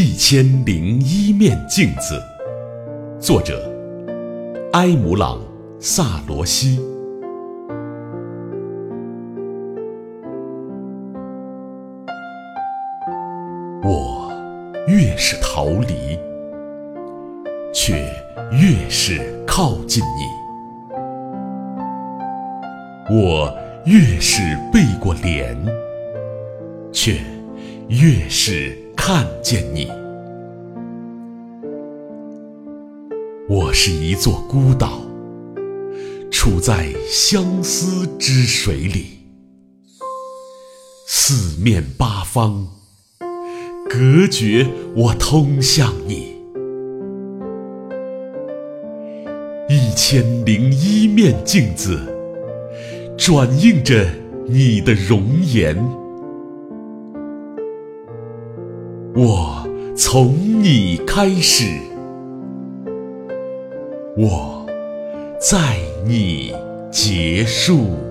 一千零一面镜子，作者埃姆朗·萨罗西。我越是逃离，却越是靠近你；我越是背过脸，却越是。看见你，我是一座孤岛，处在相思之水里，四面八方隔绝我通向你。一千零一面镜子，转映着你的容颜。我从你开始，我在你结束。